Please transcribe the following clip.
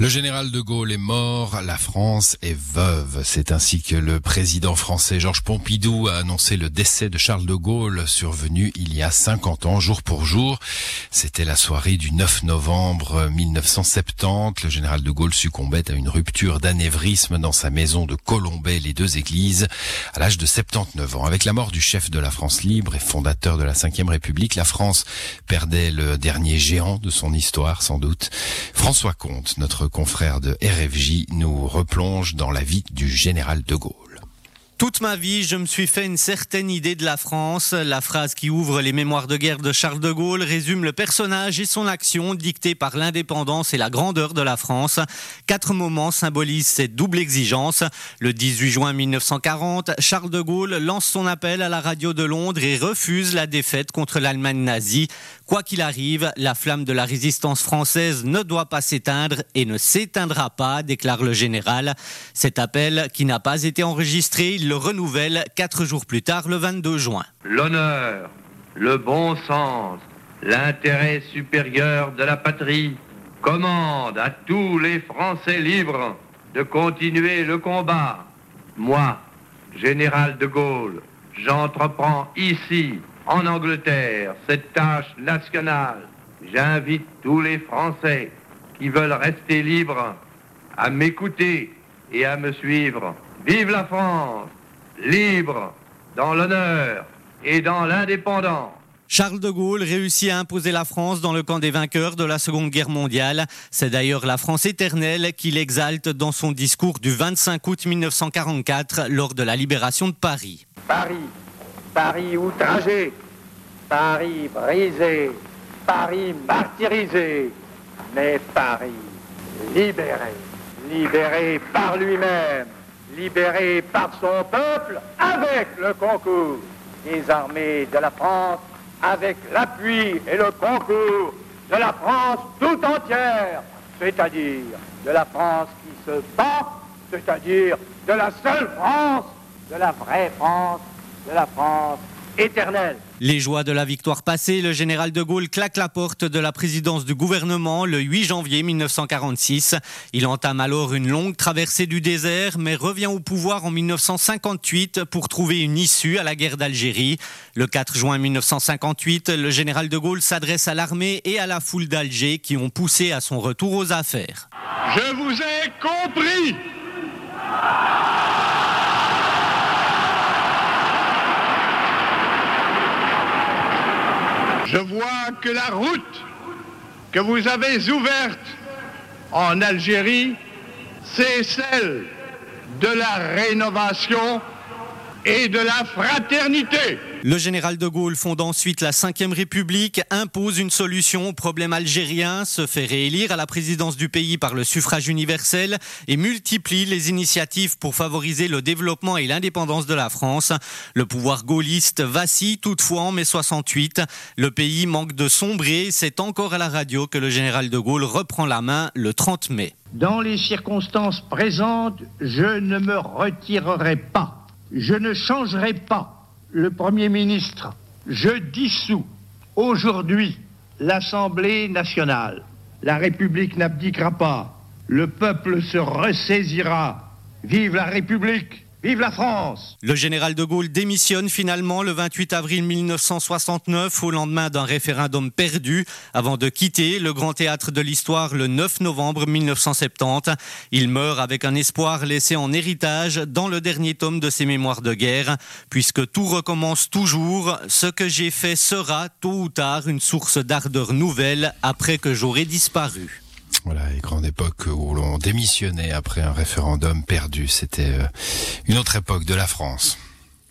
Le général de Gaulle est mort, la France est veuve. C'est ainsi que le président français Georges Pompidou a annoncé le décès de Charles de Gaulle, survenu il y a 50 ans, jour pour jour. C'était la soirée du 9 novembre 1970. Le général de Gaulle succombait à une rupture d'anévrisme dans sa maison de Colombay, les deux églises, à l'âge de 79 ans. Avec la mort du chef de la France libre et fondateur de la Ve République, la France perdait le dernier géant de son histoire, sans doute. François Comte, notre confrère de RFJ, nous replonge dans la vie du général de Gaulle. Toute ma vie, je me suis fait une certaine idée de la France. La phrase qui ouvre les mémoires de guerre de Charles de Gaulle résume le personnage et son action dictée par l'indépendance et la grandeur de la France. Quatre moments symbolisent cette double exigence. Le 18 juin 1940, Charles de Gaulle lance son appel à la radio de Londres et refuse la défaite contre l'Allemagne nazie. Quoi qu'il arrive, la flamme de la résistance française ne doit pas s'éteindre et ne s'éteindra pas, déclare le général. Cet appel, qui n'a pas été enregistré, renouvelle quatre jours plus tard, le 22 juin. L'honneur, le bon sens, l'intérêt supérieur de la patrie commandent à tous les Français libres de continuer le combat. Moi, général de Gaulle, j'entreprends ici en Angleterre cette tâche nationale. J'invite tous les Français qui veulent rester libres à m'écouter et à me suivre. Vive la France, libre, dans l'honneur et dans l'indépendance. Charles de Gaulle réussit à imposer la France dans le camp des vainqueurs de la Seconde Guerre mondiale. C'est d'ailleurs la France éternelle qu'il exalte dans son discours du 25 août 1944 lors de la libération de Paris. Paris Paris outragé, Paris brisé, Paris martyrisé, mais Paris libéré, libéré par lui-même, libéré par son peuple avec le concours. Des armées de la France, avec l'appui et le concours de la France tout entière, c'est-à-dire de la France qui se bat, c'est-à-dire de la seule France, de la vraie France de la France éternelle. Les joies de la victoire passée, le général de Gaulle claque la porte de la présidence du gouvernement le 8 janvier 1946. Il entame alors une longue traversée du désert, mais revient au pouvoir en 1958 pour trouver une issue à la guerre d'Algérie. Le 4 juin 1958, le général de Gaulle s'adresse à l'armée et à la foule d'Alger qui ont poussé à son retour aux affaires. Je vous ai compris je vois que la route que vous avez ouverte en Algérie, c'est celle de la rénovation et de la fraternité. Le général de Gaulle fonde ensuite la Ve République, impose une solution au problème algérien, se fait réélire à la présidence du pays par le suffrage universel et multiplie les initiatives pour favoriser le développement et l'indépendance de la France. Le pouvoir gaulliste vacille toutefois en mai 68. Le pays manque de sombrer. C'est encore à la radio que le général de Gaulle reprend la main le 30 mai. Dans les circonstances présentes, je ne me retirerai pas. Je ne changerai pas le Premier ministre, je dissous aujourd'hui l'Assemblée nationale. La République n'abdiquera pas. Le peuple se ressaisira. Vive la République Vive la France Le général de Gaulle démissionne finalement le 28 avril 1969 au lendemain d'un référendum perdu avant de quitter le grand théâtre de l'histoire le 9 novembre 1970. Il meurt avec un espoir laissé en héritage dans le dernier tome de ses mémoires de guerre. Puisque tout recommence toujours, ce que j'ai fait sera tôt ou tard une source d'ardeur nouvelle après que j'aurai disparu. Voilà, les grande époque où l'on démissionnait après un référendum perdu. C'était euh, une autre époque de la France.